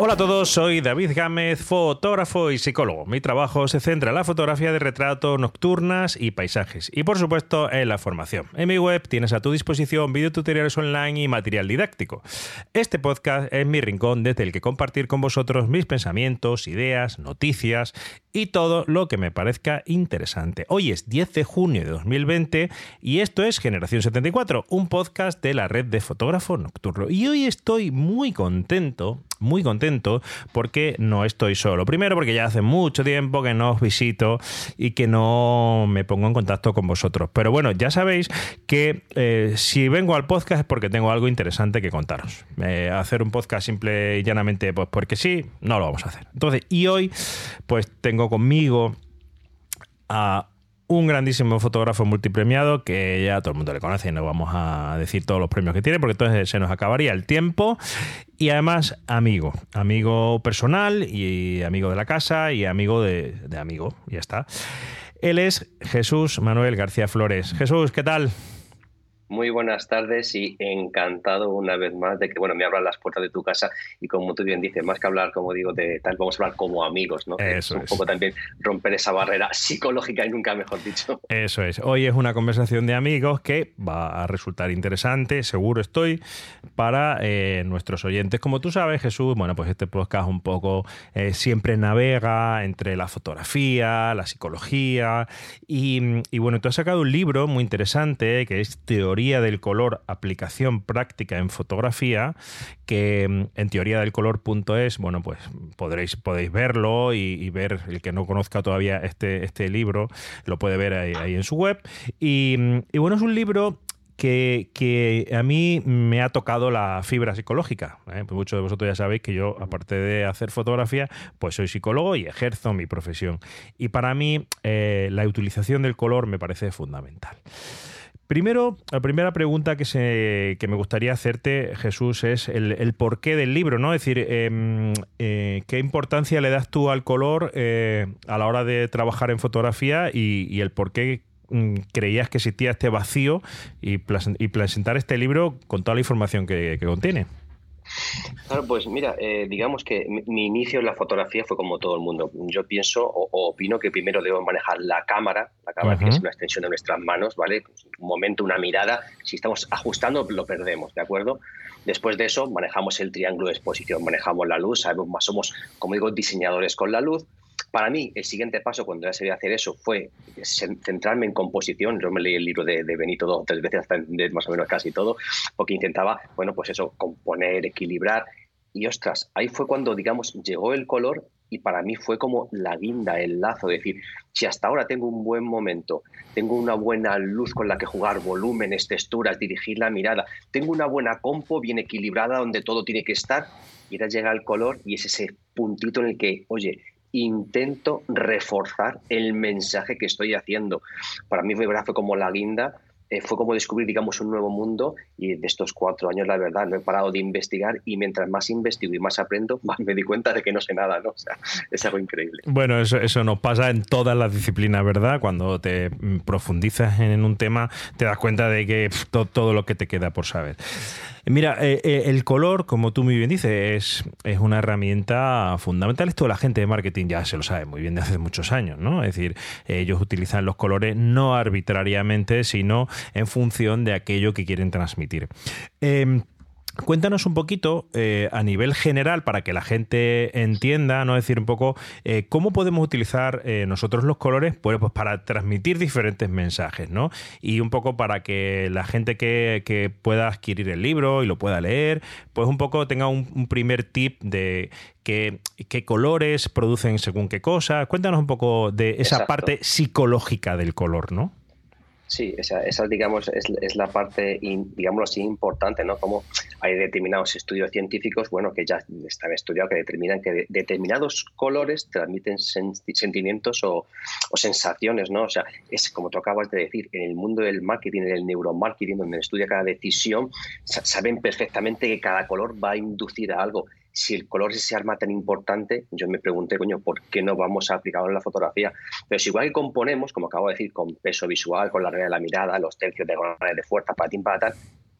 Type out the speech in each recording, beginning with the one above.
Hola a todos, soy David Gámez, fotógrafo y psicólogo. Mi trabajo se centra en la fotografía de retrato, nocturnas y paisajes. Y por supuesto en la formación. En mi web tienes a tu disposición videotutoriales online y material didáctico. Este podcast es mi rincón desde el que compartir con vosotros mis pensamientos, ideas, noticias y todo lo que me parezca interesante. Hoy es 10 de junio de 2020 y esto es Generación 74, un podcast de la red de fotógrafo nocturno. Y hoy estoy muy contento, muy contento porque no estoy solo. Primero porque ya hace mucho tiempo que no os visito y que no me pongo en contacto con vosotros. Pero bueno, ya sabéis que eh, si vengo al podcast es porque tengo algo interesante que contaros. Eh, hacer un podcast simple y llanamente pues porque sí, no lo vamos a hacer. Entonces, y hoy pues tengo conmigo a un grandísimo fotógrafo multipremiado que ya todo el mundo le conoce y no vamos a decir todos los premios que tiene porque entonces se nos acabaría el tiempo y además amigo, amigo personal y amigo de la casa y amigo de, de amigo, ya está. Él es Jesús Manuel García Flores. Jesús, ¿qué tal? Muy buenas tardes y encantado una vez más de que bueno me abran las puertas de tu casa y como tú bien dices, más que hablar, como digo, de tal, vamos a hablar como amigos, ¿no? Eso un es. poco también romper esa barrera psicológica y nunca mejor dicho. Eso es. Hoy es una conversación de amigos que va a resultar interesante, seguro estoy, para eh, nuestros oyentes. Como tú sabes, Jesús, bueno, pues este podcast un poco eh, siempre navega entre la fotografía, la psicología y, y bueno, tú has sacado un libro muy interesante que es Teoría del color, aplicación práctica en fotografía, que mm, en teoría del color.es, bueno, pues podréis, podéis verlo y, y, ver, el que no conozca todavía este, este libro, lo puede ver ahí, ahí en su web. Y, mm, y, bueno, es un libro que, que, a mí me ha tocado la fibra psicológica. ¿eh? Pues muchos de vosotros ya sabéis que yo, aparte de hacer fotografía, pues soy psicólogo y ejerzo mi profesión. Y para mí eh, la utilización del color me parece fundamental. Primero, la primera pregunta que, se, que me gustaría hacerte, Jesús, es el, porqué del libro, ¿no? Es decir, eh, eh, ¿qué importancia le das tú al color eh, a la hora de trabajar en fotografía y, el por qué mm, creías que existía este vacío y, presentar este libro con toda la información que contiene? Claro, pues mira, eh, digamos que mi, inicio en la fotografía fue como todo el mundo. Yo pienso o, o opino que primero debo manejar la cámara, la cámara uh -huh. que es una extensión de nuestras manos, ¿vale? Pues un momento, una mirada, si estamos ajustando lo perdemos, ¿de acuerdo? Después de eso manejamos el triángulo de exposición, manejamos la luz, sabemos más, somos, como digo, diseñadores con la luz. Para mí, el siguiente paso cuando ya se hacer eso fue centrarme en composición. Yo me leí el libro de, Benito dos o tres veces, hasta más o menos casi todo, porque intentaba, bueno, pues eso, componer, equilibrar. Y ostras, ahí fue cuando, digamos, llegó el color y para mí fue como la guinda, el lazo, es decir, si hasta ahora tengo un buen momento, tengo una buena luz con la que jugar, volúmenes, texturas, dirigir la mirada, tengo una buena compo bien equilibrada donde todo tiene que estar, y ahora llega el color y es ese puntito en el que, oye, intento reforzar el mensaje que estoy haciendo. Para mí fue, como la guinda, eh, fue como descubrir, digamos, un nuevo mundo y de estos cuatro años, la verdad, no he parado de investigar y mientras más investigo y más aprendo, más me di cuenta de que no sé nada, es algo increíble. Bueno, eso, eso nos pasa en todas las disciplinas, ¿verdad? Cuando te profundizas en un tema, te das cuenta de que todo, todo lo que te queda por saber. Mira, eh, eh, el color, como tú muy bien dices, es, es una herramienta fundamental. Esto la gente de marketing ya se lo sabe muy bien de hace muchos años, ¿no? Es decir, ellos utilizan los colores no arbitrariamente, sino en función de aquello que quieren transmitir. Em, Cuéntanos un poquito eh, a nivel general para que la gente entienda, ¿no? decir un poco eh, cómo podemos utilizar eh, nosotros los colores pues, pues, para transmitir diferentes mensajes, ¿no? Y un poco para que la gente que, pueda adquirir el libro y lo pueda leer, pues un poco tenga un, primer tip de qué, qué, colores producen según qué cosas. Cuéntanos un poco de esa parte psicológica del color, ¿no? Sí, esa, esa digamos, es, la parte, digámoslo así, importante, ¿no? Como hay determinados estudios científicos, bueno, que ya están estudiados, que determinan que determinados colores transmiten sentimientos o, o, sensaciones, ¿no? O sea, es como tú acabas de decir, en el mundo del marketing, en el neuromarketing, donde estudia cada decisión, saben perfectamente que cada color va a inducir a algo si el color ese arma tan importante, yo me pregunté, coño, ¿por qué no vamos a aplicarlo en la fotografía? Pero si igual que componemos, como acabo de decir, con peso visual, con la regla de la mirada, los tercios de de fuerza, ti, para tal,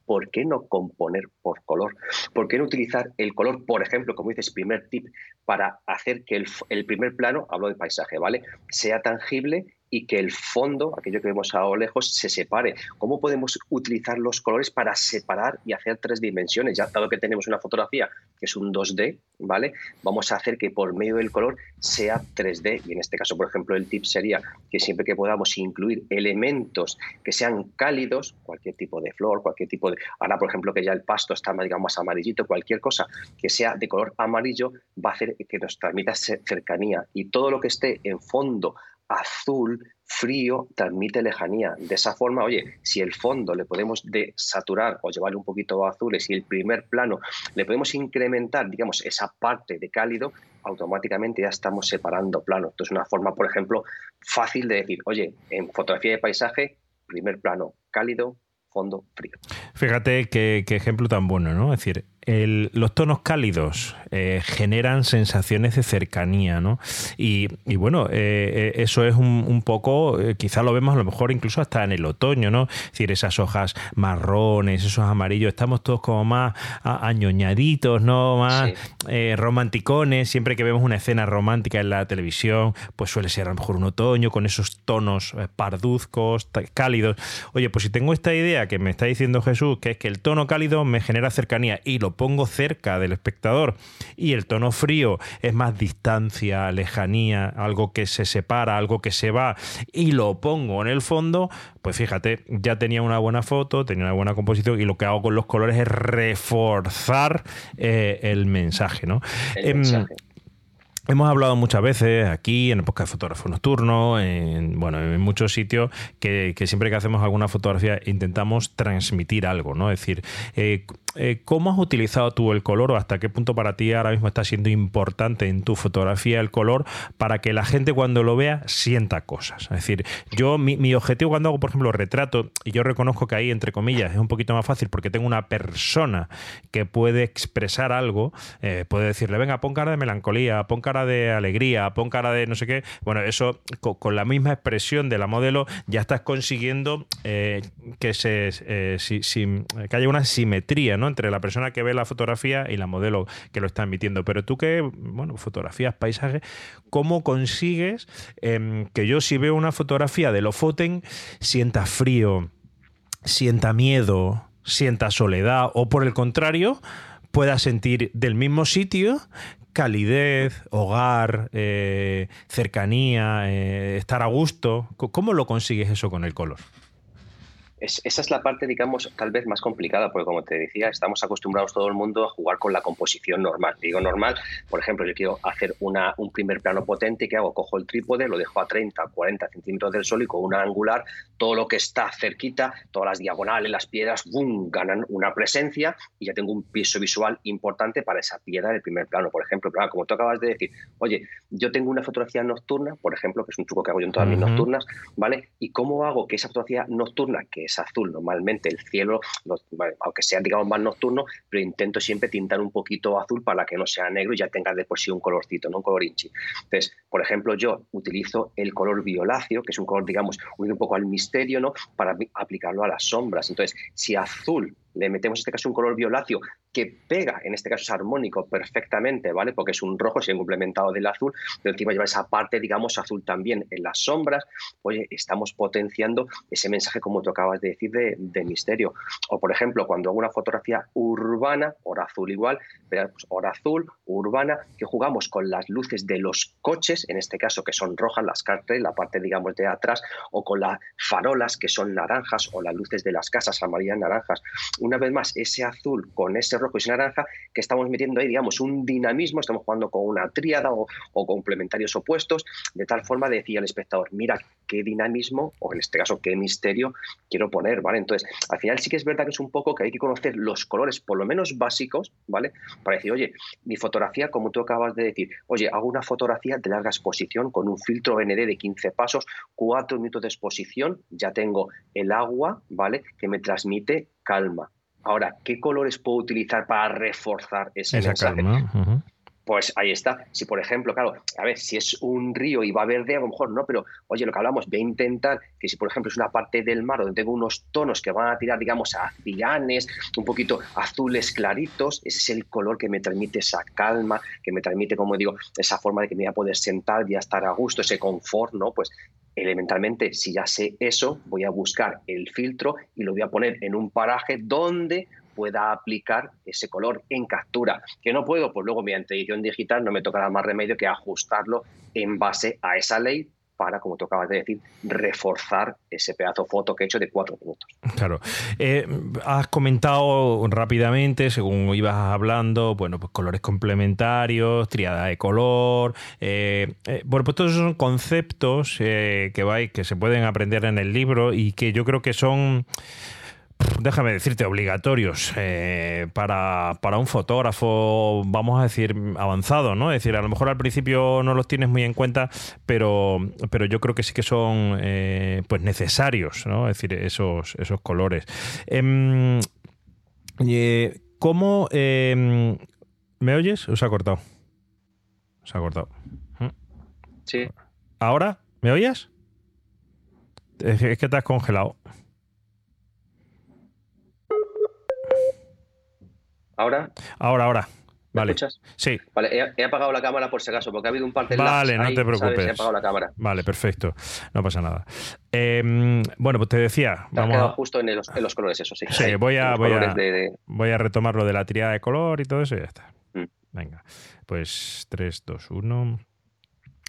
¿por qué no componer por color? ¿Por qué no utilizar el color, por ejemplo, como dices, primer tip, para hacer que el, el primer plano, hablo de paisaje, ¿vale? Sea tangible y que el fondo, aquello que vemos a lo lejos, se separe. ¿Cómo podemos utilizar los colores para separar y hacer tres dimensiones? Ya dado que tenemos una fotografía que es un 2D, ¿vale? Vamos a hacer que por medio del color sea 3D. Y en este caso, por ejemplo, el tip sería que siempre que podamos incluir elementos que sean cálidos, cualquier tipo de flor, cualquier tipo de... Ahora, por ejemplo, que ya el pasto está más amarillito, cualquier cosa que sea de color amarillo va a hacer que nos transmita cercanía. Y todo lo que esté en fondo azul, frío, transmite lejanía. De esa forma, oye, si el fondo le podemos desaturar o llevarle un poquito a azules y el primer plano le podemos incrementar, digamos, esa parte de cálido, automáticamente ya estamos separando planos. Esto es una forma, por ejemplo, fácil de decir, oye, en fotografía de paisaje, primer plano cálido, fondo frío. Fíjate qué, qué ejemplo tan bueno, ¿no? Es decir, los tonos cálidos eh, generan sensaciones de cercanía, ¿no? Y, bueno, eh, eh, eso es un, poco, quizá lo vemos a lo mejor incluso hasta en el otoño, ¿no? Es decir, esas hojas marrones, esos amarillos, estamos todos como más añoñaditos, ¿no? Más romanticones. Siempre que vemos una escena romántica en la televisión, pues suele ser a lo mejor un otoño con esos tonos parduzcos, cálidos. Oye, pues si tengo esta idea que me está diciendo Jesús, que es que el tono cálido me genera cercanía y lo pongo cerca del espectador. Y el tono frío es más distancia, lejanía, algo que se separa, algo que se va, y lo pongo en el fondo, pues fíjate, ya tenía una buena foto, tenía una buena composición, y lo que hago con los colores es reforzar eh, el mensaje, ¿no? Em, hemos hablado muchas veces aquí en el podcast de fotógrafo nocturno, en, bueno, en muchos sitios, que, siempre que hacemos alguna fotografía intentamos transmitir algo, ¿no? Es decir, eh, eh, ¿cómo has utilizado tú el color o hasta qué punto para ti ahora mismo está siendo importante en tu fotografía el color para que la gente cuando lo vea sienta cosas? Es decir, yo mi, objetivo cuando hago, por ejemplo, retrato, y yo reconozco que ahí, entre comillas, es un poquito más fácil porque tengo una persona que puede expresar algo, eh, puede decirle, venga, pon cara de melancolía, pon cara de alegría, pon cara de no sé qué. Bueno, eso con, la misma expresión de la modelo ya estás consiguiendo eh, que, se, que haya una simetría entre la persona que ve la fotografía y la modelo que lo está emitiendo. Pero tú que, bueno, fotografías, paisajes, ¿cómo consigues em, que yo si veo una fotografía de Lofoten sienta frío, sienta miedo, sienta soledad o por el contrario pueda sentir del mismo sitio calidez, hogar, eh, cercanía, eh, estar a gusto. ¿Cómo lo consigues eso con el color? Esa es la parte, digamos, tal vez más complicada, porque como te decía, estamos acostumbrados todo el mundo a jugar con la composición normal. Digo normal, por ejemplo, yo quiero hacer una, un primer plano potente, ¿qué hago? Cojo el trípode, lo dejo a 30, 40 centímetros del sol y con una angular, todo lo que está cerquita, todas las diagonales, las piedras, ¡bum!, ganan una presencia y ya tengo un piso visual importante para esa piedra del primer plano. Por ejemplo, como tú acabas de decir, oye, yo tengo una fotografía nocturna, por ejemplo, que es un truco que hago yo en todas mis nocturnas, ¿vale? ¿Y cómo hago que esa fotografía nocturna, que es azul. Normalmente el cielo, aunque sea digamos más nocturno, pero intento siempre tintar un poquito azul para que no sea negro y ya tenga de por sí un colorcito, no un color inchi. Entonces, por ejemplo, yo utilizo el color violáceo, que es un color, digamos, un poco al misterio, ¿no? Para aplicarlo a las sombras. Entonces, si azul le metemos en este caso un color violáceo que pega, en este caso es armónico perfectamente, ¿vale? Porque es un rojo, se ha complementado del azul, pero encima lleva esa parte, digamos, azul también en las sombras. Oye, estamos potenciando ese mensaje, como tú acabas de decir, de, misterio. O, por ejemplo, cuando hago una fotografía urbana, hora azul igual, pero pues, hora azul, urbana, que jugamos con las luces de los coches, en este caso que son rojas, las cartes, la parte, digamos, de atrás, o con las farolas que son naranjas, o las luces de las casas amarillas, naranjas. Una vez más, ese azul con ese rojo y ese naranja, que estamos metiendo ahí, digamos, un dinamismo, estamos jugando con una tríada o, complementarios opuestos, de tal forma de decir al espectador, mira qué dinamismo, o en este caso qué misterio quiero poner, ¿vale? Entonces, al final sí que es verdad que es un poco que hay que conocer los colores, por lo menos básicos, ¿vale? Para decir, oye, mi fotografía, como tú acabas de decir, oye, hago una fotografía de larga exposición con un filtro ND de 15 pasos, 4 minutos de exposición, ya tengo el agua, ¿vale? Que me transmite calma. Ahora, ¿qué colores puedo utilizar para reforzar ese Esa mensaje? Calma. Pues ahí está. Si, por ejemplo, claro, a ver, si es un río y va verde, a lo mejor no, pero oye, lo que hablamos, voy a intentar que si, por ejemplo, es una parte del mar donde tengo unos tonos que van a tirar, digamos, a cianes, un poquito azules claritos, ese es el color que me transmite esa calma, que me transmite, como digo, esa forma de que me voy a poder sentar, voy a estar a gusto, ese confort, ¿no? Pues elementalmente, si ya sé eso, voy a buscar el filtro y lo voy a poner en un paraje donde pueda aplicar ese color en captura. Que no puedo, pues luego mediante edición digital no me tocará más remedio que ajustarlo en base a esa ley para, como tú acabas de decir, reforzar ese pedazo foto que he hecho de cuatro minutos. Claro. Eh, has comentado rápidamente, según ibas hablando, bueno, pues colores complementarios, triada de color. Eh, eh, bueno, pues todos son conceptos que, vais, que se pueden aprender en el libro y que yo creo que son déjame decirte, obligatorios eh, para, un fotógrafo, vamos a decir, avanzado, ¿no? Es decir, a lo mejor al principio no los tienes muy en cuenta, pero, pero yo creo que sí que son eh, pues necesarios, ¿no? Es decir, esos, esos colores. Em, eh, ¿Cómo... Em, ¿Me oyes? ¿O se ha cortado? Se ha cortado. ¿Mm? Sí. ¿Ahora? ¿Me oyes? Es que te has congelado. ¿Ahora? Ahora, ahora. Vale. escuchas? Sí. Vale, he, apagado la cámara por si acaso, porque ha habido un par de Vale, no te preocupes. He apagado la cámara. Vale, perfecto. No pasa nada. Em, bueno, pues te decía. Te vamos quedado justo en los, colores, eso sí. Sí, voy a, voy, a, retomar lo de la triada de color y todo eso y ya está. Mm. Venga, pues 3, 2, 1.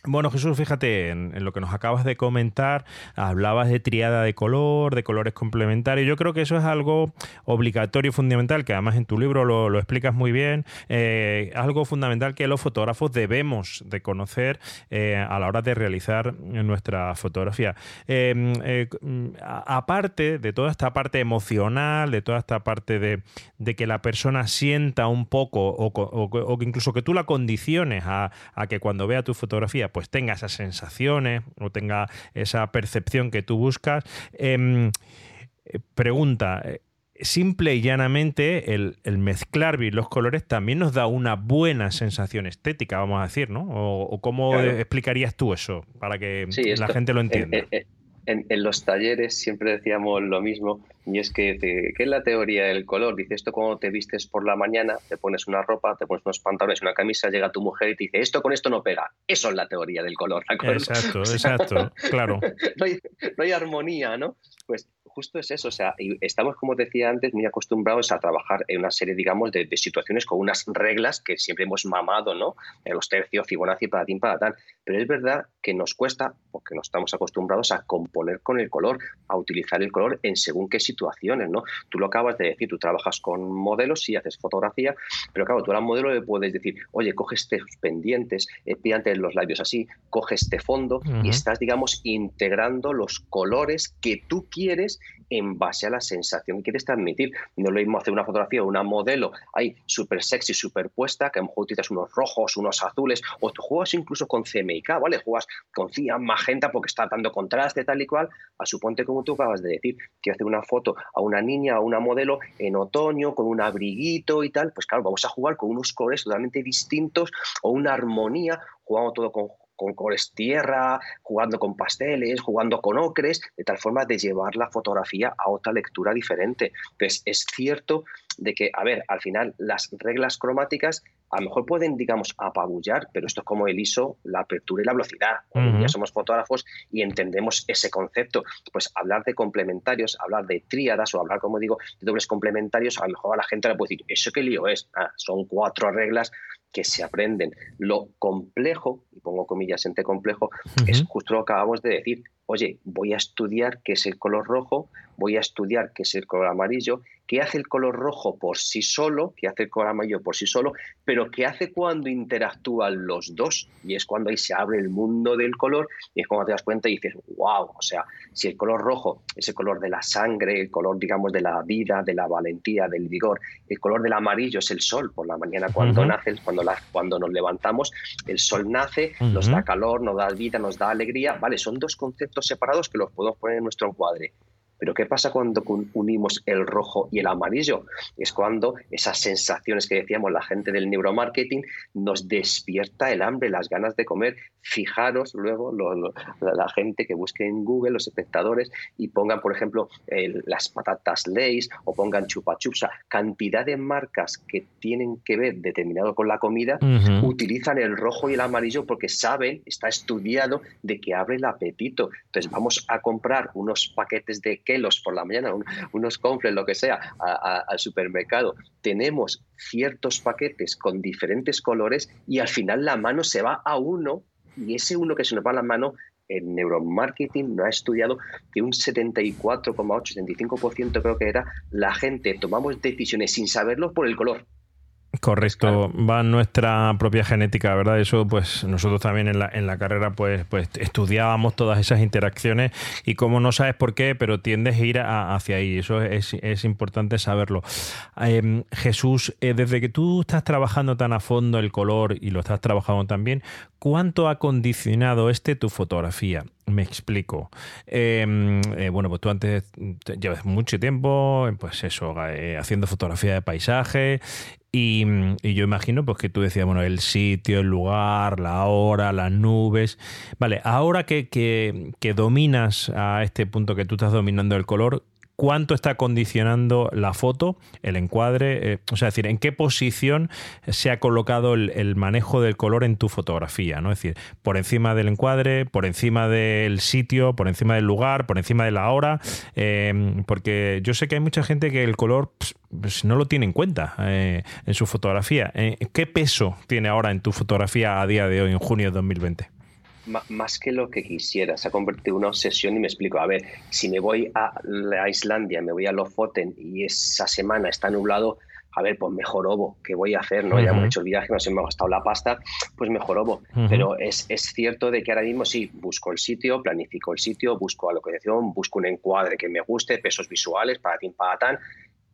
Bueno, Jesús, fíjate en, lo que nos acabas de comentar, hablabas de triada de color, de colores complementarios. Yo creo que eso es algo obligatorio, fundamental, que además en tu libro lo, explicas muy bien, eh, algo fundamental que los fotógrafos debemos de conocer eh, a la hora de realizar nuestra fotografía. Em, eh, aparte de toda esta parte emocional, de toda esta parte de, que la persona sienta un poco o, incluso que tú la condiciones a que cuando vea tu fotografía, pues tenga esas sensaciones o tenga esa percepción que tú buscas. Em, eh, pregunta, eh, simple y llanamente el, mezclar bien los colores también nos da una buena sensación estética, vamos a decir, ¿no? ¿O, cómo explicarías tú eso para que la gente lo entienda? Eh, en, los talleres siempre decíamos lo mismo, y es que, ¿qué es la teoría del color? Dice, esto cuando te vistes por la mañana, te pones una ropa, te pones unos pantalones, una camisa, llega tu mujer y te dice, esto con esto no pega. Eso es la teoría del color, Exacto, exacto, claro. no, hay, no hay armonía, ¿no? Pues justo es eso, o sea, estamos, como decía antes, muy acostumbrados a trabajar en una serie, digamos, de, situaciones con unas reglas que siempre hemos mamado, ¿no? En los tercios, Fibonacci, para ti, para tal. Pero es verdad que nos cuesta, porque no estamos acostumbrados a componer con el color, a utilizar el color en según qué situaciones, ¿no? Tú lo acabas de decir, tú trabajas con modelos, sí, haces fotografía, pero claro, tú a un modelo le puedes decir, oye, coge estos pendientes, eh, los labios así, coge este fondo y estás, digamos, integrando los colores que tú quieres en base a la sensación que quieres transmitir. No lo mismo hacer una fotografía o una modelo ahí súper sexy, superpuesta, que a lo mejor utilizas unos rojos, unos azules, o tú juegas incluso con CMYK, ¿vale? Juegas con cian, magenta porque está dando contraste tal y cual, a suponte como tú acabas de decir, que hacer una foto a una niña, a una modelo en otoño, con un abriguito y tal, pues claro, vamos a jugar con unos colores totalmente distintos o una armonía, jugando todo con con colores tierra, jugando con pasteles, jugando con ocres, de tal forma de llevar la fotografía a otra lectura diferente. Entonces, es cierto de que, a ver, al final las reglas cromáticas a lo mejor pueden, digamos, apabullar, pero esto es como el ISO, la apertura y la velocidad. ya somos fotógrafos y entendemos ese concepto. Pues hablar de complementarios, hablar de tríadas o hablar, como digo, de dobles complementarios, a lo mejor a la gente le puede decir, ¿eso qué lío es? Ah, son cuatro reglas que se aprenden. Lo complejo, y pongo comillas entre complejo, es justo lo que acabamos de decir. Oye, voy a estudiar qué es el color rojo, voy a estudiar qué es el color amarillo, qué hace el color rojo por sí solo, qué hace el color amarillo por sí solo, pero qué hace cuando interactúan los dos. Y es cuando ahí se abre el mundo del color y es cuando te das cuenta y dices, wow, o sea, si el color rojo es el color de la sangre, el color, digamos, de la vida, de la valentía, del vigor, el color del amarillo es el sol por la mañana cuando nace, cuando, cuando nos levantamos, el sol nace, nos da calor, nos da vida, nos da alegría, ¿vale? Son dos conceptos separados que los podemos poner en nuestro encuadre. Pero ¿qué pasa cuando unimos el rojo y el amarillo? Es cuando esas sensaciones que decíamos la gente del neuromarketing nos despierta el hambre, las ganas de comer. Fijaros luego la gente que busque en Google, los espectadores, y pongan, por ejemplo, las patatas Lay's o pongan chupa chups. Cantidad de marcas que tienen que ver determinado con la comida utilizan el rojo y el amarillo porque saben, está estudiado de que abre el apetito. Entonces vamos a comprar unos paquetes de los por la mañana, unos confles, lo que sea, al supermercado. Tenemos ciertos paquetes con diferentes colores y al final la mano se va a uno y ese uno que se nos va a la mano el neuromarketing no ha estudiado que un 74,8, 75% creo que era, la gente tomamos decisiones sin saberlo por el color. Correcto, va nuestra propia genética, ¿verdad? Eso, pues nosotros también en la, en la carrera, pues, pues estudiábamos todas esas interacciones y como no sabes por qué, pero tiendes a ir hacia ahí. Eso es, es importante saberlo. Em, Jesús, eh, desde que tú estás trabajando tan a fondo el color y lo estás trabajando también, ¿cuánto ha condicionado este tu fotografía? Me explico. Em, eh, bueno, pues tú antes llevas mucho tiempo, pues eso, eh, haciendo fotografía de paisaje y, yo imagino pues que tú decías, bueno, el sitio, el lugar, la hora, las nubes. Vale, ahora que, que, que dominas a este punto que tú estás dominando el color, cuánto está condicionando la foto, el encuadre, eh, o sea, es decir, en qué posición se ha colocado el, manejo del color en tu fotografía, ¿no? Es decir, por encima del encuadre, por encima del sitio, por encima del lugar, por encima de la hora, eh, porque yo sé que hay mucha gente que el color pues, no lo tiene en cuenta eh, en su fotografía. ¿Qué peso tiene ahora en tu fotografía a día de hoy, en junio de 2020? Más que lo que quisiera. Se ha convertido en una obsesión y me explico. A ver, si me voy a, la Islandia, me voy a Lofoten y esa semana está nublado, a ver, pues mejor obo, ¿qué voy a hacer? ¿no? Ya hemos hecho el viaje, nos hemos gastado la pasta, pues mejor obo. Pero es, es, cierto de que ahora mismo sí, busco el sitio, planifico el sitio, busco la localización, busco un encuadre que me guste, pesos visuales, para ti, para tan,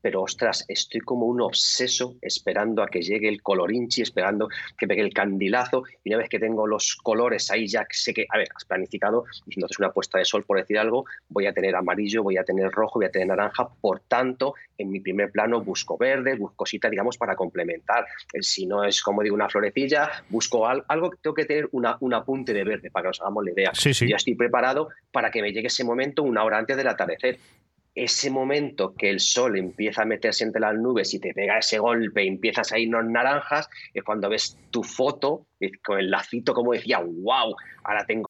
pero ostras, estoy como un obseso esperando a que llegue el colorinchi, esperando que pegue el candilazo, y una vez que tengo los colores ahí ya sé que, a ver, has planificado, es una puesta de sol, por decir algo, voy a tener amarillo, voy a tener rojo, voy a tener naranja, por tanto, en mi primer plano busco verde, busco cositas, digamos, para complementar. Si no es, como digo, una florecilla, busco algo, que tengo que tener una, un apunte de verde para que nos hagamos la idea. Sí, sí. Ya estoy preparado para que me llegue ese momento una hora antes del atardecer ese momento que el sol empieza a meterse entre las nubes y te pega ese golpe y empiezas a irnos naranjas, es cuando ves tu foto con el lacito como decía, wow, ahora tengo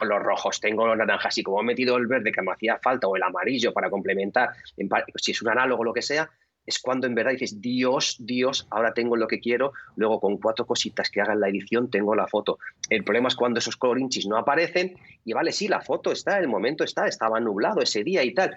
los rojos, tengo los naranjas y como he metido el verde que me hacía falta o el amarillo para complementar, si es un análogo o lo que sea, es cuando en verdad dices, Dios, Dios, ahora tengo lo que quiero, luego con cuatro cositas que hagan la edición tengo la foto. El problema es cuando esos colorinchis no aparecen y vale, sí, la foto está, el momento está, estaba nublado ese día y tal,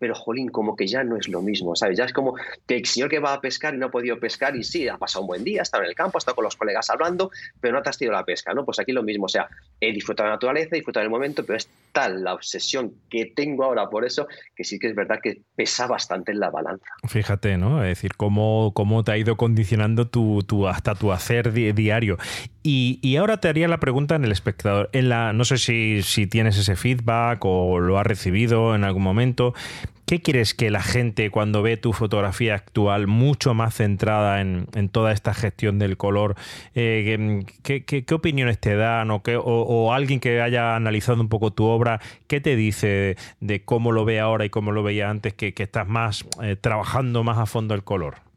pero jolín, como que ya no es lo mismo, ¿sabes? Ya es como que el señor que va a pescar y no ha podido pescar y sí, ha pasado un buen día, ha estado en el campo, ha estado con los colegas hablando, pero no has tenido la pesca, ¿no? Pues aquí lo mismo, o sea, he disfrutado de la naturaleza, he disfrutado del momento, pero es tal la obsesión que tengo ahora por eso que sí que es verdad que pesa bastante en la balanza. Fíjate, ¿no? Es decir, cómo, cómo te ha ido condicionando tu, tu hasta tu hacer diario. Y, y, ahora te haría la pregunta en el espectador. En la, no sé si, si tienes ese feedback o lo has recibido en algún momento, ¿Qué quieres que la gente cuando ve tu fotografía actual mucho más centrada en, toda esta gestión del color, eh, ¿qué, opiniones te dan o, o, alguien que haya analizado un poco tu obra, qué te dice de, cómo lo ve ahora y cómo lo veía antes, que, estás más eh, trabajando más a fondo el color?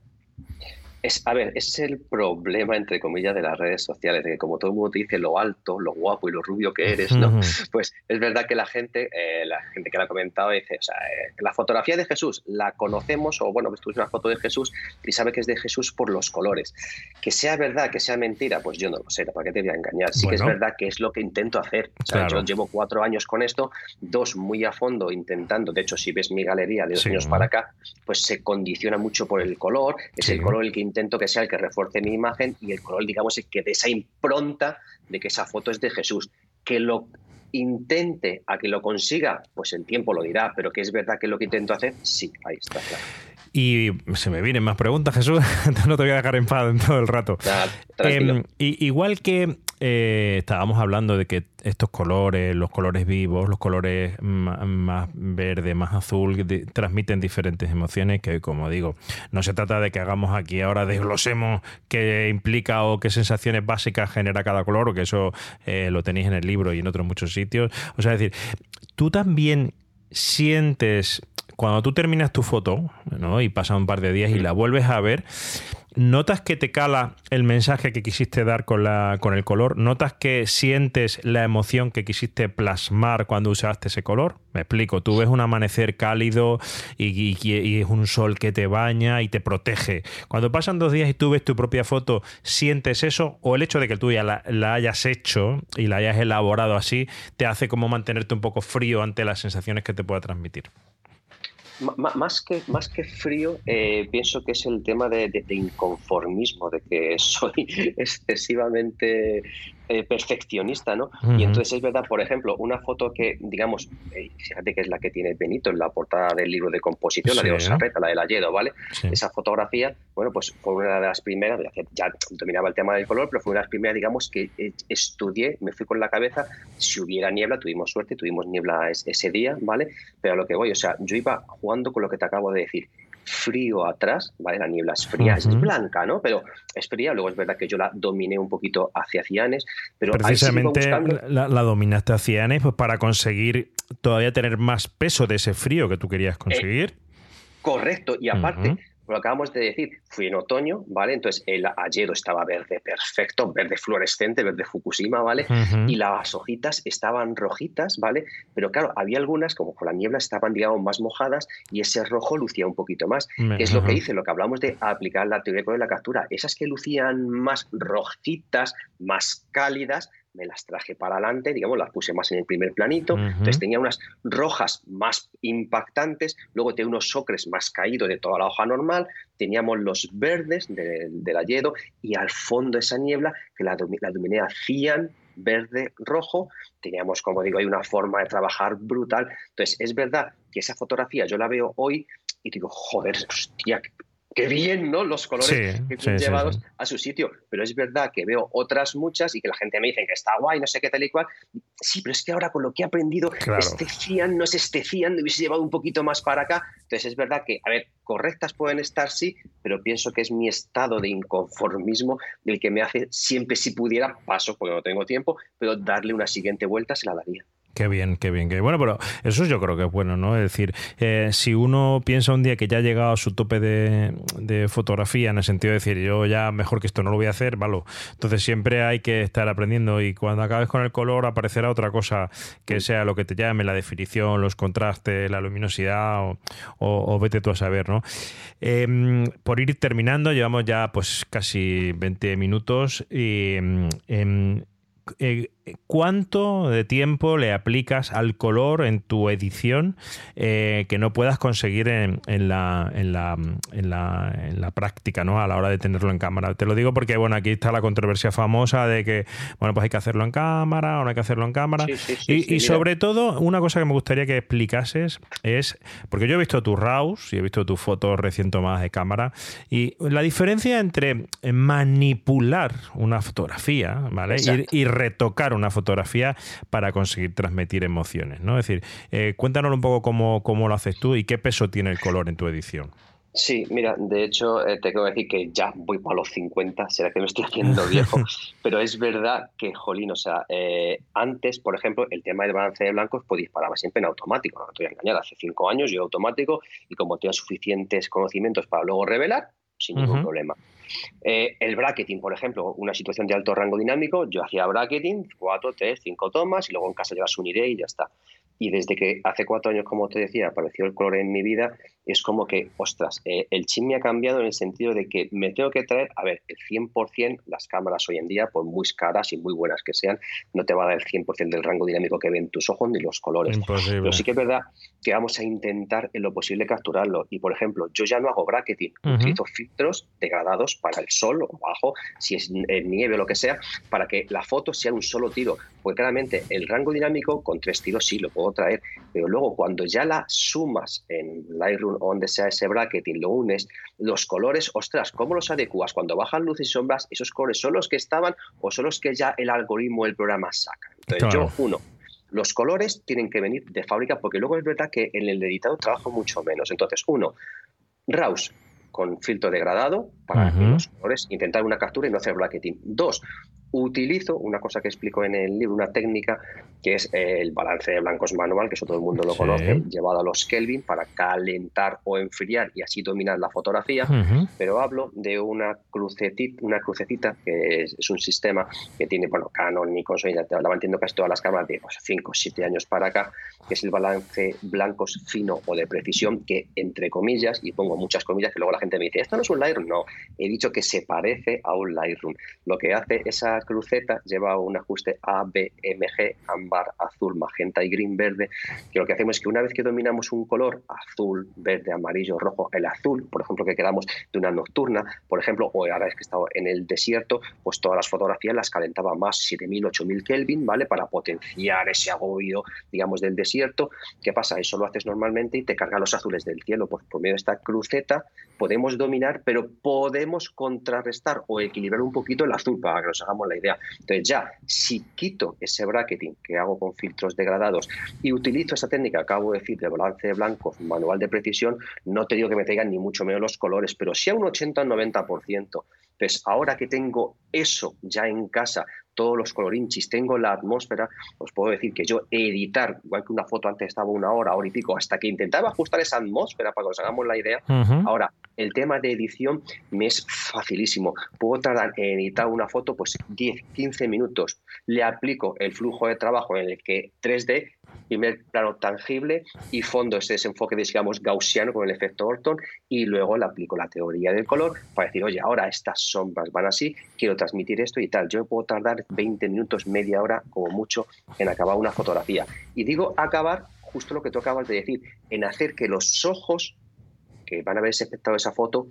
Es, a ver, es el problema, entre comillas, de las redes sociales, de que como todo el mundo te dice lo alto, lo guapo y lo rubio que eres, ¿no? Pues es verdad que la gente, eh, la gente que la ha comentado dice, o sea, eh, la fotografía de Jesús la conocemos, o bueno, tú una foto de Jesús y sabe que es de Jesús por los colores. Que sea verdad, que sea mentira, pues yo no lo sé, ¿para qué te voy a engañar? Sí que es verdad que es lo que intento hacer. O sea, yo llevo cuatro años con esto, dos muy a fondo intentando, de hecho, si ves mi galería de dos años para acá, pues se condiciona mucho por el color, es el color el que intento que sea el que refuerce mi imagen y el color, digamos, es que de esa impronta de que esa foto es de Jesús. Que lo intente a que lo consiga, pues el tiempo lo dirá, pero que es verdad que lo que intento hacer, sí, ahí está, claro. Y se me vienen más preguntas, Jesús. no te voy a dejar en paz todo el rato. Eh, igual que eh, estábamos hablando de que estos colores, los colores vivos, los colores más verde, más azul, transmiten diferentes emociones que, como digo, no se trata de que hagamos aquí ahora, desglosemos qué implica o qué sensaciones básicas genera cada color, o que eso eh, lo tenéis en el libro y en otros muchos sitios. O sea, es decir, tú también sientes, cuando tú terminas tu foto, ¿no? y pasa un par de días y la vuelves a ver, ¿Notas que te cala el mensaje que quisiste dar con, la, con el color? ¿Notas que sientes la emoción que quisiste plasmar cuando usaste ese color? Me explico, tú ves un amanecer cálido y, es un sol que te baña y te protege. Cuando pasan dos días y tú ves tu propia foto, ¿sientes eso? ¿O el hecho de que tú ya la, la hayas hecho y la hayas elaborado así te hace como mantenerte un poco frío ante las sensaciones que te pueda transmitir? Más que, más que frío, eh, pienso que es el tema de, inconformismo, de que soy excesivamente eh, perfeccionista, ¿no? Y entonces es verdad, por ejemplo, una foto que, digamos, eh, fíjate que es la que tiene Benito en la portada del libro de composición, la de Osarreta, la de Layedo, ¿vale? Esa fotografía, bueno, pues fue una de las primeras, ya dominaba el tema del color, pero fue una de las primeras, digamos, que estudié, me fui con la cabeza, si hubiera niebla, tuvimos suerte, tuvimos niebla ese día, ¿vale? Pero a lo que voy, o sea, yo iba jugando con lo que te acabo de decir frío atrás, ¿vale? La niebla es fría, es blanca, ¿no? Pero es fría, luego es verdad que yo la dominé un poquito hacia Cianes, pero precisamente la, dominaste hacia Cianes pues para conseguir todavía tener más peso de ese frío que tú querías conseguir. Eh, correcto, y aparte, lo acabamos de decir, fui en otoño, ¿vale? Entonces el ayedo estaba verde perfecto, verde fluorescente, verde Fukushima, ¿vale? Y las hojitas estaban rojitas, ¿vale? Pero claro, había algunas, como con la niebla, estaban, digamos, más mojadas y ese rojo lucía un poquito más. es lo que hice, lo que hablamos de aplicar la teoría de la captura. Esas que lucían más rojitas, más cálidas, me las traje para adelante, digamos, las puse más en el primer planito. Entonces tenía unas rojas más impactantes, luego tenía unos ocres más caídos de toda la hoja normal, teníamos los verdes del ayedo y al fondo esa niebla que la, la dominé hacían verde, rojo. Teníamos, como digo, hay una forma de trabajar brutal. Entonces, es verdad que esa fotografía yo la veo hoy y digo, joder, hostia, qué bien, ¿no? Los colores que son llevados a su sitio. Pero es verdad que veo otras muchas y que la gente me dice que está guay, no sé qué tal y cual. Sí, pero es que ahora con lo que he aprendido, este cian no es este cian, hubiese llevado un poquito más para acá. Entonces es verdad que, a ver, correctas pueden estar, sí, pero pienso que es mi estado de inconformismo el que me hace siempre, si pudiera, paso porque no tengo tiempo, pero darle una siguiente vuelta se la daría. Qué bien, qué bien, qué bueno, pero eso yo creo que es bueno, ¿no? Es decir, eh, si uno piensa un día que ya ha llegado a su tope de, fotografía, en el sentido de decir, yo ya mejor que esto no lo voy a hacer, vale. Entonces siempre hay que estar aprendiendo y cuando acabes con el color aparecerá otra cosa que sea lo que te llame, la definición, los contrastes, la luminosidad o, vete tú a saber, ¿no? Em, por ir terminando, llevamos ya pues casi 20 minutos y... Em, eh, ¿cuánto de tiempo le aplicas al color en tu edición eh, que no puedas conseguir en, la, en, la, en, la, práctica, ¿no? A la hora de tenerlo en cámara. Te lo digo porque, bueno, aquí está la controversia famosa de que, bueno, pues hay que hacerlo en cámara o no hay que hacerlo en cámara. y, sobre todo, una cosa que me gustaría que explicases es, porque yo he visto tus RAWs y he visto tus fotos recién tomadas de cámara, y la diferencia entre manipular una fotografía, ¿vale? Y, y retocar una fotografía para conseguir transmitir emociones, ¿no? Es decir, eh, cuéntanos un poco cómo, cómo lo haces tú y qué peso tiene el color en tu edición. Sí, mira, de hecho, eh, te tengo que decir que ya voy para los 50, será que me estoy haciendo viejo, pero es verdad que, jolín, o sea, eh, antes, por ejemplo, el tema del balance de blancos, pues disparaba siempre en automático, no estoy engañado, hace cinco años yo automático y como tenía suficientes conocimientos para luego revelar, sin ningún problema. Eh, el bracketing, por ejemplo, una situación de alto rango dinámico, yo hacía bracketing, cuatro, tres, cinco tomas y luego en casa llevas un ID y ya está. Y desde que hace cuatro años, como te decía, apareció el color en mi vida, es como que, ostras, eh, el chip me ha cambiado en el sentido de que me tengo que traer, a ver, el 100%, las cámaras hoy en día, por muy caras y muy buenas que sean, no te va a dar el 100% del rango dinámico que ven tus ojos ni los colores. Pero sí que es verdad que vamos a intentar en lo posible capturarlo. Y, por ejemplo, yo ya no hago bracketing, utilizo filtros degradados para el sol o bajo, si es nieve o lo que sea, para que la foto sea un solo tiro. Porque claramente el rango dinámico con tres tiros sí lo puedo traer, pero luego cuando ya la sumas en Lightroom o donde sea ese bracketing, lo unes, los colores, ostras, ¿cómo los adecuas? Cuando bajan luces y sombras, ¿esos colores son los que estaban o son los que ya el algoritmo, el programa saca? Entonces yo, uno, los colores tienen que venir de fábrica porque luego es verdad que en el editado trabajo mucho menos. Entonces, uno, RAWs con filtro degradado para los colores, intentar una captura y no hacer bracketing. Dos, utilizo una cosa que explico en el libro, una técnica que es el balance de blancos manual, que eso todo el mundo lo conoce, llevado a los Kelvin para calentar o enfriar y así dominar la fotografía. Pero hablo de una crucetita, una crucecita que es, un sistema que tiene, bueno, Canon, Nikon, Sony, la van teniendo casi todas las cámaras de 5 o 7 años para acá, que es el balance blancos fino o de precisión, que entre comillas, y pongo muchas comillas, que luego la gente me dice, esto no es un Lightroom. No, he dicho que se parece a un Lightroom. Lo que hace esa cruceta lleva un ajuste A, B, M, G, ámbar, azul, magenta y green, verde, que lo que hacemos es que una vez que dominamos un color, azul, verde, amarillo, rojo, el azul, por ejemplo, que quedamos de una nocturna, por ejemplo, o ahora es que he estado en el desierto, pues todas las fotografías las calentaba más 7000, 8000 Kelvin, ¿vale? Para potenciar ese agobio, digamos, del desierto. ¿Qué pasa? Eso lo haces normalmente y te carga los azules del cielo. Pues por medio de esta cruceta podemos dominar, pero podemos contrarrestar o equilibrar un poquito el azul para que nos hagamos la idea. Entonces ya, si quito ese bracketing que hago con filtros degradados y utilizo esa técnica que acabo de decir de balance de blancos, manual de precisión, no te digo que me traigan ni mucho menos los colores, pero sí a un 80 o 90%. Pues ahora que tengo eso ya en casa, todos los colorinchis, tengo la atmósfera, os puedo decir que yo editar, igual que una foto antes estaba una hora, hora y pico, hasta que intentaba ajustar esa atmósfera para que nos hagamos la idea. Ahora, el tema de edición me es facilísimo. Puedo tardar en editar una foto pues 10, 15 minutos. Le aplico el flujo de trabajo en el que 3D primer plano tangible y fondo ese desenfoque, digamos, gaussiano con el efecto Orton y luego le aplico la teoría del color para decir, oye, ahora estas sombras van así, quiero transmitir esto y tal. Yo puedo tardar 20 minutos, media hora como mucho en acabar una fotografía. Y digo acabar justo lo que tú acabas de decir, en hacer que los ojos que van a haber espectado esa foto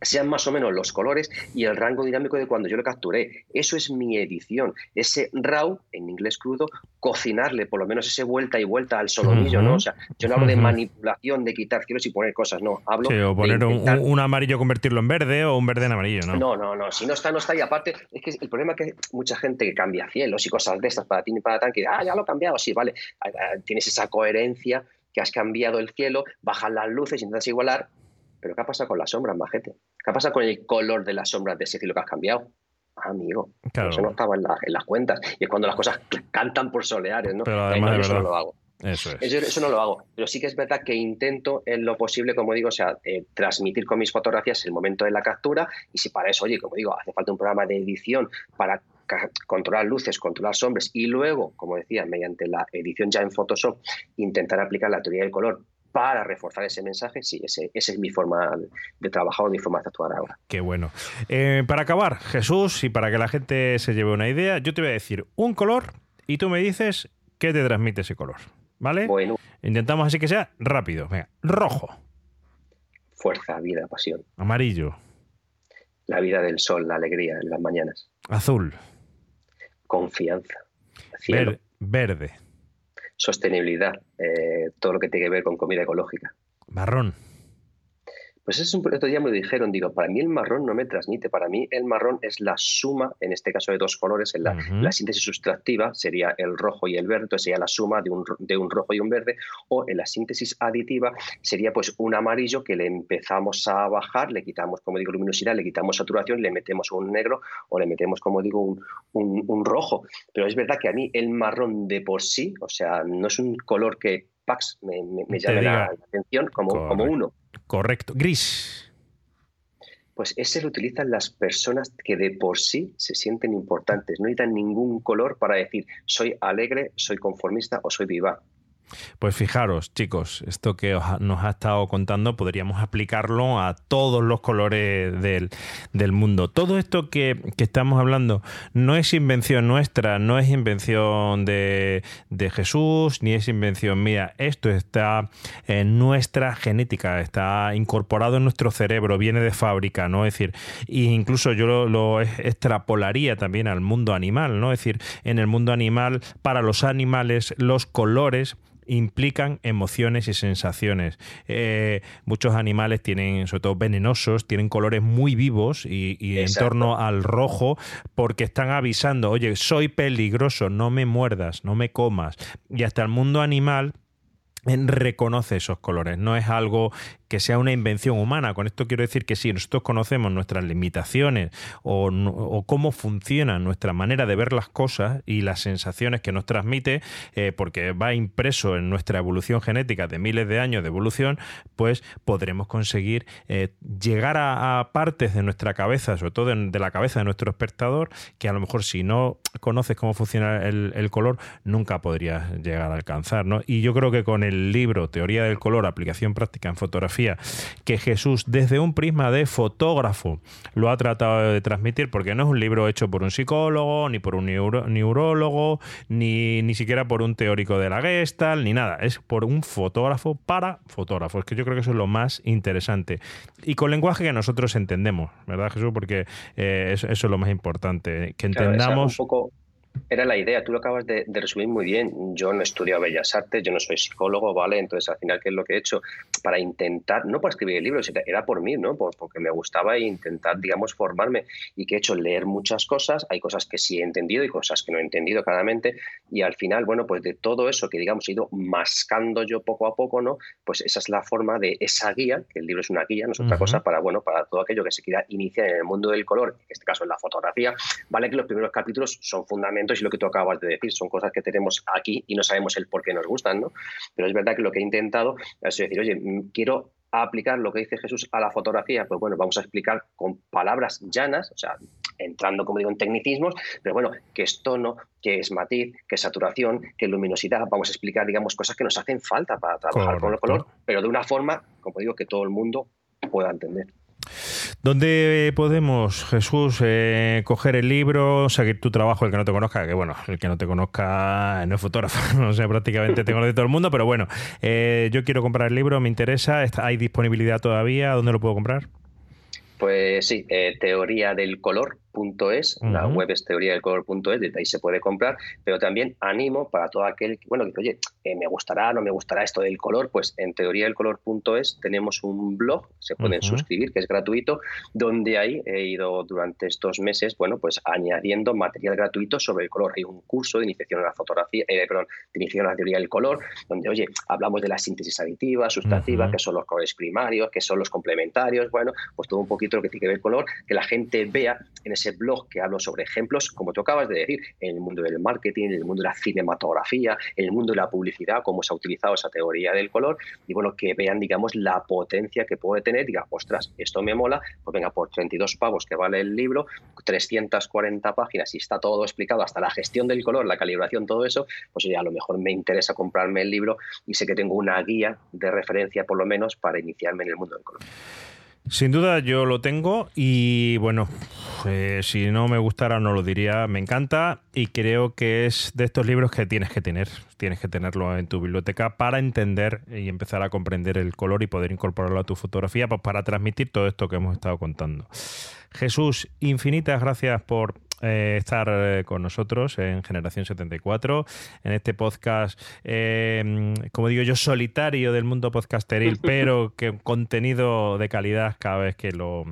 sean más o menos los colores y el rango dinámico de cuando yo lo capturé. Eso es mi edición. Ese RAW, en inglés crudo, cocinarle por lo menos ese vuelta y vuelta al solomillo, ¿no? O sea, yo no hablo de manipulación, de quitar cielos y poner cosas, no. Hablo sí, o poner un, amarillo, convertirlo en verde o un verde en amarillo, ¿no? No, no, no. Si no está, no está. Y aparte, es que el problema es que mucha gente que cambia cielos y cosas de estas para ti y para tan, que ah, ya lo he cambiado, sí, vale. Ah, ah, tienes esa coherencia que has cambiado el cielo, bajan las luces, intentas igualar, pero ¿qué ha pasado con las sombras, majete? ¿Qué ha pasado con el color de las sombras de ese cielo que has cambiado? Ah, amigo, eso no estaba en, las cuentas. Y es cuando las cosas cantan por soleares, ¿no? Pero además, eso no lo hago. Eso, es. eso, no lo hago. Pero sí que es verdad que intento en lo posible, como digo, o sea, eh, transmitir con mis fotografías el momento de la captura. Y si para eso, oye, como digo, hace falta un programa de edición para controlar luces, controlar sombras y luego, como decía, mediante la edición ya en Photoshop, intentar aplicar la teoría del color para reforzar ese mensaje, sí, ese, esa es mi forma de trabajar o mi forma de actuar ahora. Qué bueno. Eh, para acabar, Jesús, y para que la gente se lleve una idea, yo te voy a decir un color y tú me dices qué te transmite ese color. ¿Vale? Bueno. Intentamos así que sea rápido. Venga, rojo. Fuerza, vida, pasión. Amarillo. La vida del sol, la alegría en las mañanas. Azul. Confianza. verde sostenibilidad, eh, todo lo que tiene que ver con comida ecológica. Marrón. Pues es un otro día me dijeron, digo, para mí el marrón no me transmite, para mí el marrón es la suma, en este caso de dos colores, en la, síntesis sustractiva sería el rojo y el verde, entonces sería la suma de un, de un, rojo y un verde, o en la síntesis aditiva sería pues un amarillo que le empezamos a bajar, le quitamos, como digo, luminosidad, le quitamos saturación, le metemos un negro o le metemos, como digo, un, un rojo. Pero es verdad que a mí el marrón de por sí, o sea, no es un color que Pax me, me, llame la atención como, como uno. Correcto. Gris. Pues ese lo utilizan las personas que de por sí se sienten importantes. No necesitan ningún color para decir soy alegre, soy conformista o soy viva. Pues fijaros, chicos, esto que nos ha estado contando podríamos aplicarlo a todos los colores del, mundo. Todo esto que, estamos hablando no es invención nuestra, no es invención de, Jesús, ni es invención mía. Esto está en nuestra genética, está incorporado en nuestro cerebro, viene de fábrica, ¿no? Es decir, incluso yo lo, lo extrapolaría también al mundo animal, ¿no? Es decir, en el mundo animal, para los animales, los colores implican emociones y sensaciones. Eh, muchos animales tienen, sobre todo venenosos, tienen colores muy vivos y, y en torno al rojo porque están avisando, oye, soy peligroso, no me muerdas, no me comas. Y hasta el mundo animal reconoce esos colores, no es algo que sea una invención humana. Con esto quiero decir que si nosotros conocemos nuestras limitaciones o, cómo funciona nuestra manera de ver las cosas y las sensaciones que nos transmite, eh, porque va impreso en nuestra evolución genética de miles de años de evolución, pues podremos conseguir eh, llegar a, partes de nuestra cabeza, sobre todo de, la cabeza de nuestro espectador, que a lo mejor si no conoces cómo funciona el, color, nunca podrías llegar a alcanzar. Y yo creo que con el libro Teoría del color, aplicación práctica en fotografía, que Jesús desde un prisma de fotógrafo lo ha tratado de transmitir, porque no es un libro hecho por un psicólogo, ni por un neurólogo, ni, ni siquiera por un teórico de la Gestalt, ni nada, es por un fotógrafo para fotógrafos, que yo creo que eso es lo más interesante. Y con lenguaje que nosotros entendemos, ¿verdad Jesús? Porque eh, eso, es lo más importante, que entendamos... era la idea, tú lo acabas de, resumir muy bien. Yo no he estudiado Bellas Artes, yo no soy psicólogo, ¿vale? Entonces, al final, ¿qué es lo que he hecho? Para intentar, no para escribir el libro, era por mí, ¿no? Porque me gustaba intentar, digamos, formarme. ¿Y que he hecho? Leer muchas cosas. Hay cosas que sí he entendido y cosas que no he entendido claramente. Y al final, bueno, pues de todo eso que, digamos, he ido mascando yo poco a poco, ¿no? Pues esa es la forma de esa guía, que el libro es una guía, no es otra cosa, para, bueno, para todo aquello que se quiera iniciar en el mundo del color, en este caso en la fotografía, ¿vale? Que los primeros capítulos son fundamentales y lo que tú acabas de decir, son cosas que tenemos aquí y no sabemos el por qué nos gustan, ¿no? Pero es verdad que lo que he intentado es decir, oye, mm, quiero aplicar lo que dice Jesús a la fotografía, pues bueno, vamos a explicar con palabras llanas, o sea, entrando, como digo, en tecnicismos, pero bueno, que es tono, que es matiz, que es saturación, que es luminosidad, vamos a explicar, digamos, cosas que nos hacen falta para trabajar con el color, pero de una forma, como digo, que todo el mundo pueda entender. ¿Dónde podemos, Jesús, eh, coger el libro, seguir tu trabajo, el que no te conozca? Que bueno, el que no te conozca no es fotógrafo, no sé, prácticamente tengo de todo el mundo, pero bueno, eh, yo quiero comprar el libro, me interesa, ¿hay disponibilidad todavía? ¿Dónde lo puedo comprar? Pues sí, eh, teoría del color es, la web es teoría del color.es, desde ahí se puede comprar, pero también animo para todo aquel que, bueno, dice, oye, eh, me gustará, no me gustará esto del color, pues en teoría del color.es tenemos un blog, se pueden suscribir, que es gratuito, donde ahí he ido durante estos meses, bueno, pues añadiendo material gratuito sobre el color. Hay un curso de iniciación a la fotografía, eh, perdón, de iniciación a la teoría del color, donde, oye, hablamos de la síntesis aditiva, sustantiva, que son los colores primarios, que son los complementarios, bueno, pues todo un poquito lo que tiene que ver el color, que la gente vea en ese blog que hablo sobre ejemplos, como tú acabas de decir, en el mundo del marketing, en el mundo de la cinematografía, en el mundo de la publicidad, cómo se ha utilizado esa teoría del color, y bueno, que vean, digamos, la potencia que puede tener, diga, ostras, esto me mola, pues venga, por 32 pavos que vale el libro, 340 páginas y está todo explicado, hasta la gestión del color, la calibración, todo eso, pues ya a lo mejor me interesa comprarme el libro y sé que tengo una guía de referencia, por lo menos, para iniciarme en el mundo del color. Sin duda yo lo tengo y bueno, eh, si no me gustara no lo diría, me encanta y creo que es de estos libros que tienes que tener, tienes que tenerlo en tu biblioteca para entender y empezar a comprender el color y poder incorporarlo a tu fotografía pues para transmitir todo esto que hemos estado contando. Jesús, infinitas gracias por eh, estar eh, con nosotros en Generación 74, en este podcast, eh, como digo yo, solitario del mundo podcasteril, pero que contenido de calidad cada vez que lo...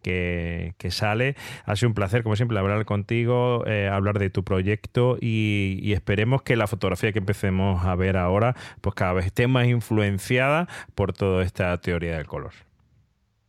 Que, sale. Ha sido un placer, como siempre, hablar contigo, hablar de tu proyecto y, y, esperemos que la fotografía que empecemos a ver ahora, pues cada vez esté más influenciada por toda esta teoría del color.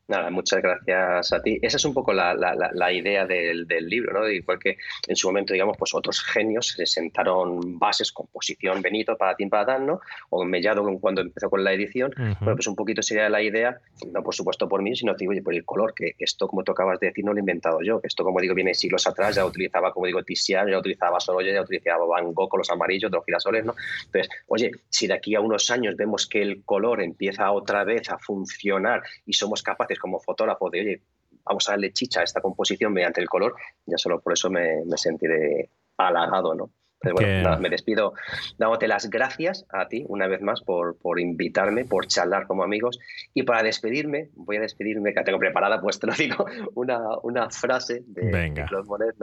Nada, muchas gracias a ti. Esa es un poco la, idea del, libro, ¿no? Igual que en su momento, digamos, pues otros genios se sentaron bases, composición, Benito, para ti, para Dan, ¿no? O Mellado cuando empezó con la edición. Bueno, pues un poquito sería la idea, no por supuesto por mí, sino digo, por el color, que esto, como tú acabas de decir, no lo he inventado yo, que esto, como digo, viene siglos atrás, ya utilizaba, como digo, Tiziano, ya utilizaba Sorolla, ya utilizaba Van Gogh con los amarillos de los girasoles, ¿no? Entonces, oye, si de aquí a unos años vemos que el color empieza otra vez a funcionar y somos capaces como fotógrafo de, oye, vamos a darle chicha a esta composición mediante el color, ya solo por eso me, sentiré halagado, ¿no? Pero bueno, nada, me despido dándote las gracias a ti una vez más por, por, invitarme, por charlar como amigos. Y para despedirme, voy a despedirme, que tengo preparada, pues te lo digo, una, una frase de, Claude Monet.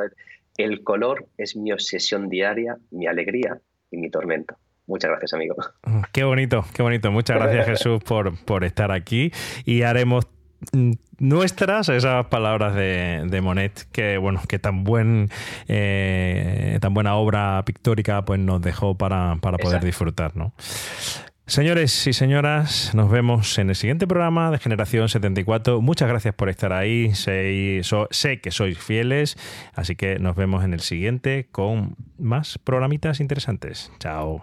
El color es mi obsesión diaria, mi alegría y mi tormento. Muchas gracias, amigo. Qué bonito, qué bonito. Muchas gracias, Jesús, por, por estar aquí. Y haremos nuestras esas palabras de, Monet que bueno que tan buen eh, tan buena obra pictórica pues nos dejó para, poder disfrutar ¿no? Señores y señoras, nos vemos en el siguiente programa de Generación 74. Muchas gracias por estar ahí. Sé, sé, que sois fieles, así que nos vemos en el siguiente con más programitas interesantes. Chao.